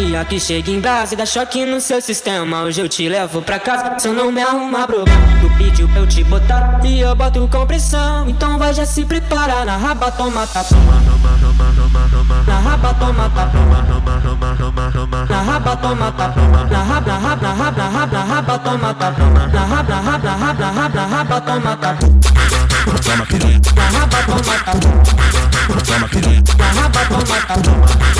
Nia que chega em brasa e dá choque no seu sistema. Hoje eu te levo pra casa, se eu não me arrumar problema. Tu pediu pra eu te botar e eu boto com pressão. Então vai já se preparar na raba, toma tapa. Na raba, toma tapa. Na raba, toma tapa. Na raba, na raba, na raba, na raba, na raba, toma tapa. Na raba, na raba, na raba, na raba, na raba, toma tapa. Na raba, toma tapa. Na raba, toma tapa.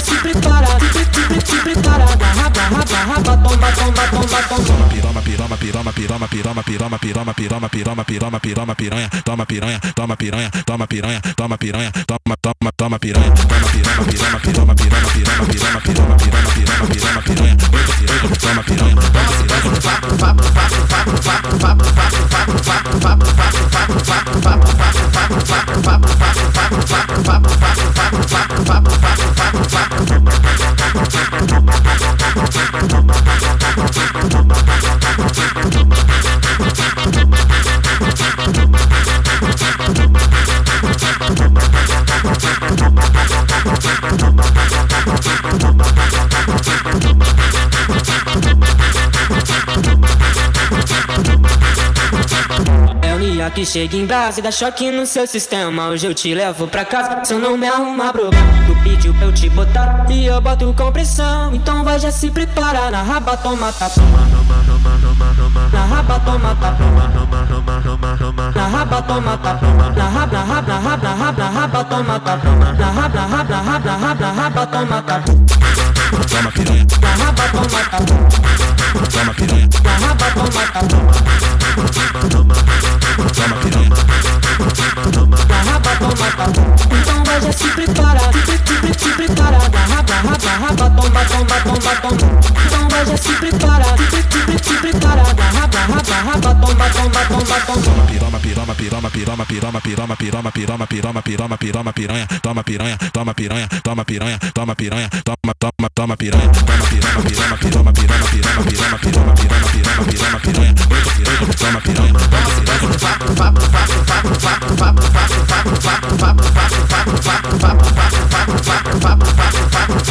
Se preparar, se. Na raba, raba, raba, toma, toma, toma, toma. Piroma, piroma, piroma, piroma, piroma, piroma, piroma, piroma, piroma, piroma, piroma, piranha, toma piranha, toma piranha, toma piranha, toma piranha, toma, toma, toma piranha, toma piroma, piroma, piroma, piroma, piroma, piroma, piroma, piroma, piroma, piroma, piranha, oito piranha, toma piranha, toma piranha. É que chega em brasa e dá choque no seu sistema. Hoje eu te levo pra casa, se eu não me arrumar problema. Tu pediu pra eu te botar e eu boto com pressão. Então vai já se preparar na raba, toma tapa. Na raba, toma tapa. Na raba, toma tapa. Na raba, na raba, na raba, na raba, na raba, toma tapa. Na raba, na raba, na raba, na raba, na raba, toma tapa. Toma. Então vai se preparar, se. Na raba, raba, raba, toma, toma, toma, toma. Então vai se preparar, se, se, se, se preparar. Na raba, raba, raba, toma, toma, toma, toma. Piroma, piroma, piroma, piroma, piroma, piroma, piroma, piroma, piranha, toma piranha, toma piranha, toma piranha, toma piranha, toma, toma, toma piranha, toma piroma, piroma, piroma, piroma, piroma, piroma, piroma, piroma, piroma, piroma, piranha, oito piranha, toma piranha.